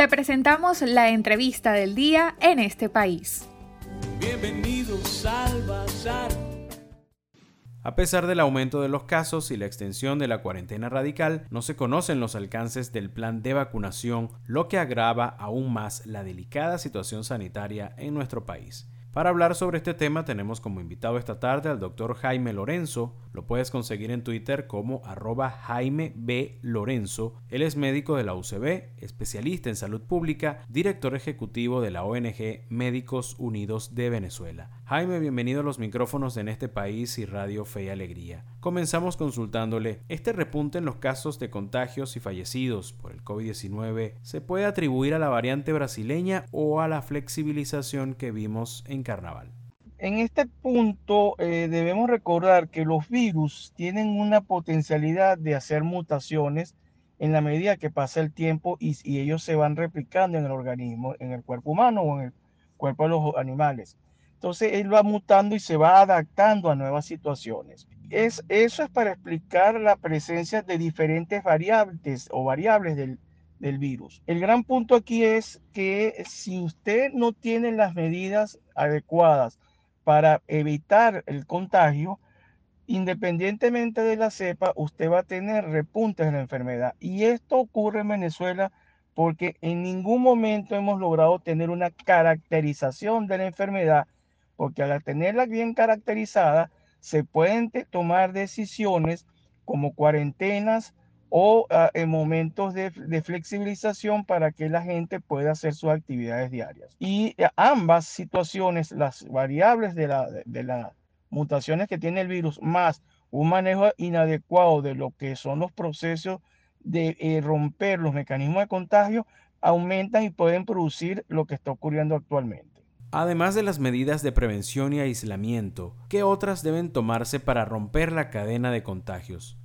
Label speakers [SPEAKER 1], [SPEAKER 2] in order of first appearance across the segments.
[SPEAKER 1] Te presentamos la entrevista del día en este país.
[SPEAKER 2] Bienvenidos al Bazar.
[SPEAKER 3] A pesar del aumento de los casos y la extensión de la cuarentena radical, no se conocen los alcances del plan de vacunación, lo que agrava aún más la delicada situación sanitaria en nuestro país. Para hablar sobre este tema tenemos como invitado esta tarde al doctor Jaime Lorenzo. Lo puedes conseguir en Twitter como arroba Jaime B. Lorenzo. Él es médico de la UCB, especialista en salud pública, director ejecutivo de la ONG Médicos Unidos de Venezuela. Jaime, bienvenido a los micrófonos en este país y Radio Fe y Alegría. Comenzamos consultándole, ¿este repunte en los casos de contagios y fallecidos por el COVID-19 se puede atribuir a la variante brasileña o a la flexibilización que vimos en carnaval?
[SPEAKER 4] En este punto eh, debemos recordar que los virus tienen una potencialidad de hacer mutaciones en la medida que pasa el tiempo y, y ellos se van replicando en el organismo, en el cuerpo humano o en el cuerpo de los animales. Entonces él va mutando y se va adaptando a nuevas situaciones es, eso es para explicar la presencia de diferentes variables o variables del, del virus. El gran punto aquí es que si usted no tiene las medidas adecuadas para evitar el contagio, independientemente de la cepa, usted va a tener repuntes de la enfermedad. Y esto ocurre en Venezuela porque en ningún momento hemos logrado tener una caracterización de la enfermedad, porque al tenerla bien caracterizada, se pueden tomar decisiones como cuarentenas o ah, en momentos de, flexibilización para que la gente pueda hacer sus actividades diarias. Y ambas situaciones, las variables de, la, de las mutaciones que tiene el virus, más un manejo inadecuado de lo que son los procesos de eh, romper los mecanismos de contagio, aumentan y pueden producir lo que está ocurriendo actualmente.
[SPEAKER 3] Además de las medidas de prevención y aislamiento, ¿qué otras deben tomarse para romper la cadena de contagios?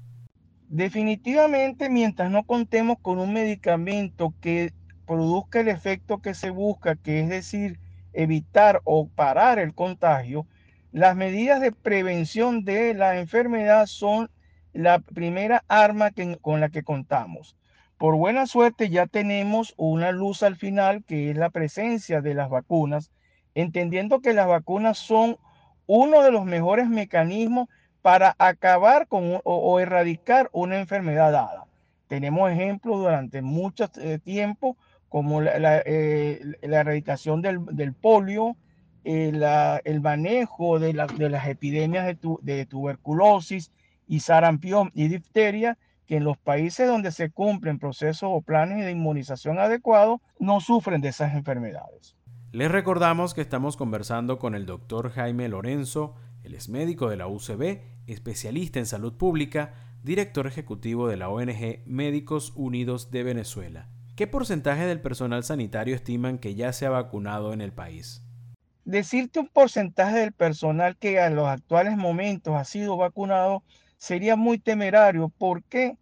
[SPEAKER 4] Definitivamente, mientras no contemos con un medicamento que produzca el efecto que se busca, que es decir, evitar o parar el contagio, las medidas de prevención de la enfermedad son la primera arma con la que contamos. Por buena suerte ya tenemos una luz al final, que es la presencia de las vacunas entendiendo que las vacunas son uno de los mejores mecanismos para acabar con o, erradicar una enfermedad dada. Tenemos ejemplos durante mucho eh, tiempo como la, eh, erradicación del, polio, eh, el manejo de, las epidemias de, de tuberculosis y sarampión y difteria, que en los países donde se cumplen procesos o planes de inmunización adecuados no sufren de esas enfermedades.
[SPEAKER 3] Les recordamos que estamos conversando con el doctor Jaime Lorenzo, él es médico de la UCB, especialista en salud pública, director ejecutivo de la ONG Médicos Unidos de Venezuela. ¿Qué porcentaje del personal sanitario estiman que ya se ha vacunado en el país?
[SPEAKER 4] Decirte un porcentaje del personal que a los actuales momentos ha sido vacunado sería muy temerario porque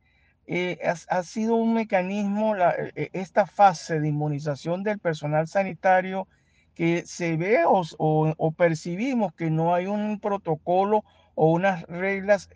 [SPEAKER 4] eh, ha, sido un mecanismo, eh, esta fase de inmunización del personal sanitario que se ve o, percibimos que no hay un protocolo o unas reglas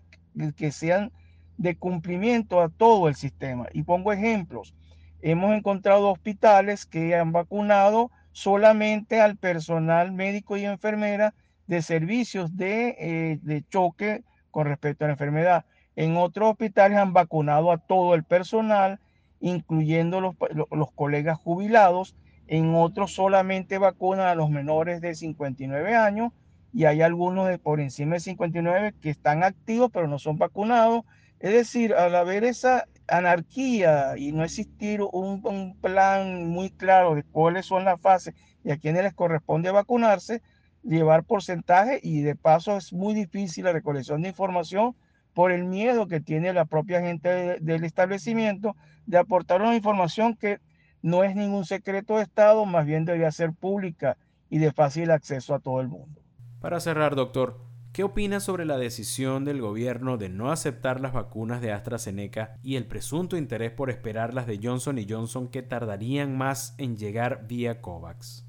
[SPEAKER 4] que sean de cumplimiento a todo el sistema. Y pongo ejemplos. Hemos encontrado hospitales que han vacunado solamente al personal médico y enfermera de servicios de, eh, de choque con respecto a la enfermedad. En otros hospitales han vacunado a todo el personal, incluyendo los, los colegas jubilados en otros solamente vacunan a los menores de 59 años y hay algunos de por encima de 59 que están activos pero no son vacunados. Es decir, al haber esa anarquía y no existir un, un plan muy claro de cuáles son las fases y a quiénes les corresponde vacunarse, llevar porcentaje y de paso es muy difícil la recolección de información por el miedo que tiene la propia gente del establecimiento de aportar una información que no es ningún secreto de Estado, más bien debería ser pública y de fácil acceso a todo el mundo.
[SPEAKER 3] Para cerrar, doctor, ¿qué opina sobre la decisión del gobierno de no aceptar las vacunas de AstraZeneca y el presunto interés por esperar las de Johnson Johnson que tardarían más en llegar vía COVAX?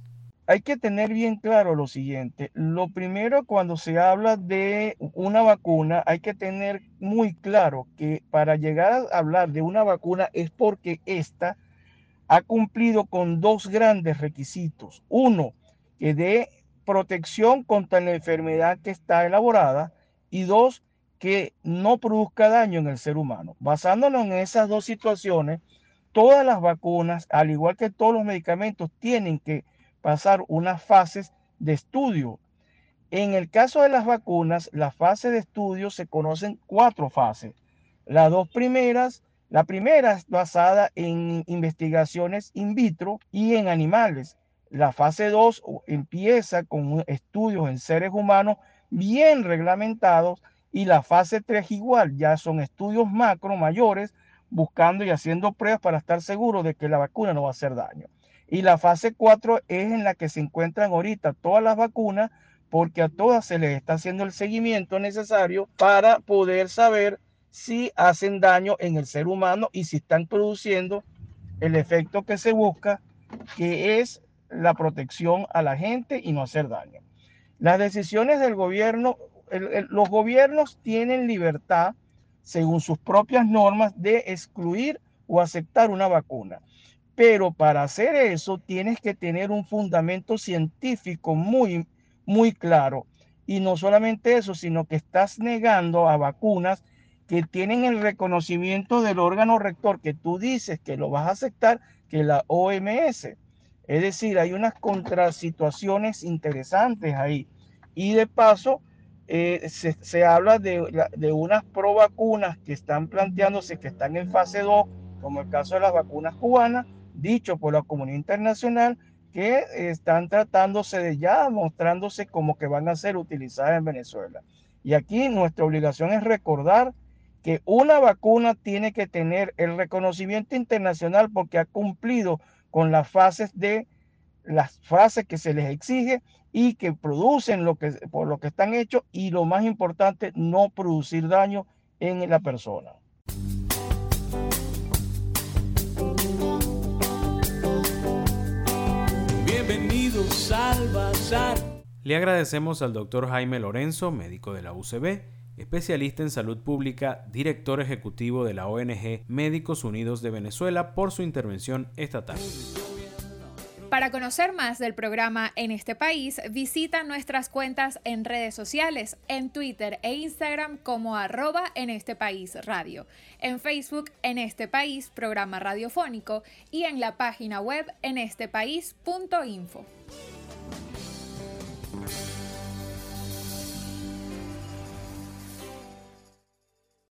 [SPEAKER 4] Hay que tener bien claro lo siguiente. Lo primero, cuando se habla de una vacuna, hay que tener muy claro que para llegar a hablar de una vacuna es porque esta ha cumplido con dos grandes requisitos. Uno, que dé protección contra la enfermedad que está elaborada y dos, que no produzca daño en el ser humano. Basándonos en esas dos situaciones, todas las vacunas, al igual que todos los medicamentos, tienen que pasar unas fases de estudio. En el caso de las vacunas, las fases de estudio se conocen cuatro fases. Las dos primeras, la primera es basada en investigaciones in vitro y en animales. La fase 2 empieza con estudios en seres humanos bien reglamentados y la fase 3 igual, ya son estudios macro mayores buscando y haciendo pruebas para estar seguro de que la vacuna no va a hacer daño. Y la fase 4 es en la que se encuentran ahorita todas las vacunas porque a todas se les está haciendo el seguimiento necesario para poder saber si hacen daño en el ser humano y si están produciendo el efecto que se busca, que es la protección a la gente y no hacer daño. Las decisiones del gobierno, los gobiernos tienen libertad, según sus propias normas, de excluir o aceptar una vacuna. Pero para hacer eso tienes que tener un fundamento científico muy, muy claro. Y no solamente eso, sino que estás negando a vacunas que tienen el reconocimiento del órgano rector que tú dices que lo vas a aceptar, que la OMS. Es decir, hay unas contrasituaciones interesantes ahí. Y de paso, eh, se, habla de, de unas provacunas que están planteándose, que están en fase 2, como el caso de las vacunas cubanas, dicho por la comunidad internacional, que están tratándose de ya, mostrándose como que van a ser utilizadas en Venezuela. Y aquí nuestra obligación es recordar que una vacuna tiene que tener el reconocimiento internacional porque ha cumplido con las fases de las fases que se les exige y que producen lo que por lo que están hechos y lo más importante no producir daño en la persona.
[SPEAKER 3] Bienvenidos al Bazar. Le agradecemos al doctor Jaime Lorenzo, médico de la UCB, especialista en salud pública, director ejecutivo de la ONG Médicos Unidos de Venezuela, por su intervención esta tarde.
[SPEAKER 1] Para conocer más del programa en este país, visita nuestras cuentas en redes sociales, en Twitter e Instagram como arroba en este país radio, en Facebook en este país programa radiofónico y en la página web en estepaís.info.